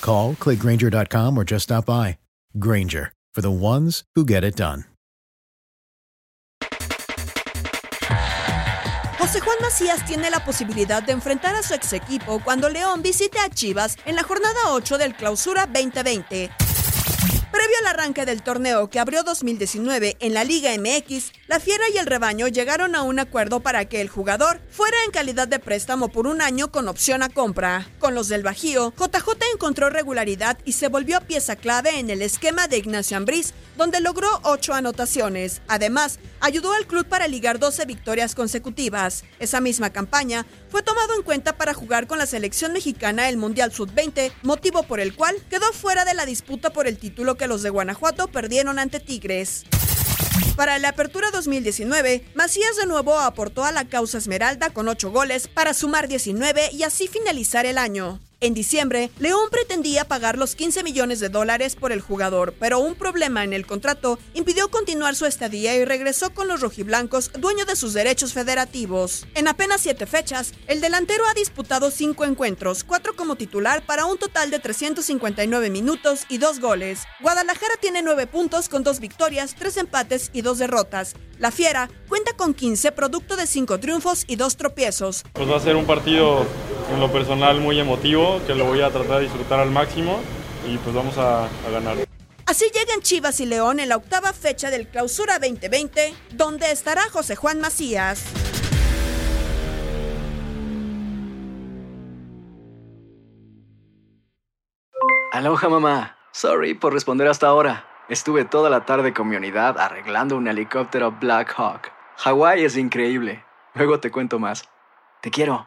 Call, clickgranger.com, or just stop by. Granger, for the ones who get it done. José Juan Macías tiene la posibilidad de enfrentar a su ex equipo cuando León visite a Chivas en la jornada 8 del Clausura 2020. Al arranque del torneo que abrió 2019 en la Liga MX, la Fiera y el Rebaño llegaron a un acuerdo para que el jugador fuera en calidad de préstamo por un año con opción a compra. Con los del Bajío, JJ encontró regularidad y se volvió pieza clave en el esquema de Ignacio Ambriz, donde logró 8 anotaciones. Además, ayudó al club para ligar 12 victorias consecutivas. Esa misma campaña fue tomado en cuenta para jugar con la selección mexicana el Mundial Sub-20, motivo por el cual quedó fuera de la disputa por el título que los de Guanajuato perdieron ante Tigres. Para la apertura 2019, Macías de nuevo aportó a la causa Esmeralda con 8 goles para sumar 19 y así finalizar el año. En diciembre, León pretendía pagar los 15 millones de dólares por el jugador, pero un problema en el contrato impidió continuar su estadía y regresó con los rojiblancos, dueño de sus derechos federativos. En apenas siete fechas, el delantero ha disputado cinco encuentros, cuatro como titular para un total de 359 minutos y dos goles. Guadalajara tiene nueve puntos con dos victorias, tres empates y dos derrotas. La Fiera cuenta con 15 producto de cinco triunfos y dos tropiezos. Pues va a ser un partido en lo personal muy emotivo, que lo voy a tratar de disfrutar al máximo y pues vamos a, a ganar. Así llegan Chivas y León en la octava fecha del Clausura 2020, donde estará José Juan Macías. Aloha mamá. Sorry por responder hasta ahora. Estuve toda la tarde con mi unidad arreglando un helicóptero Black Hawk. Hawái es increíble. Luego te cuento más. Te quiero.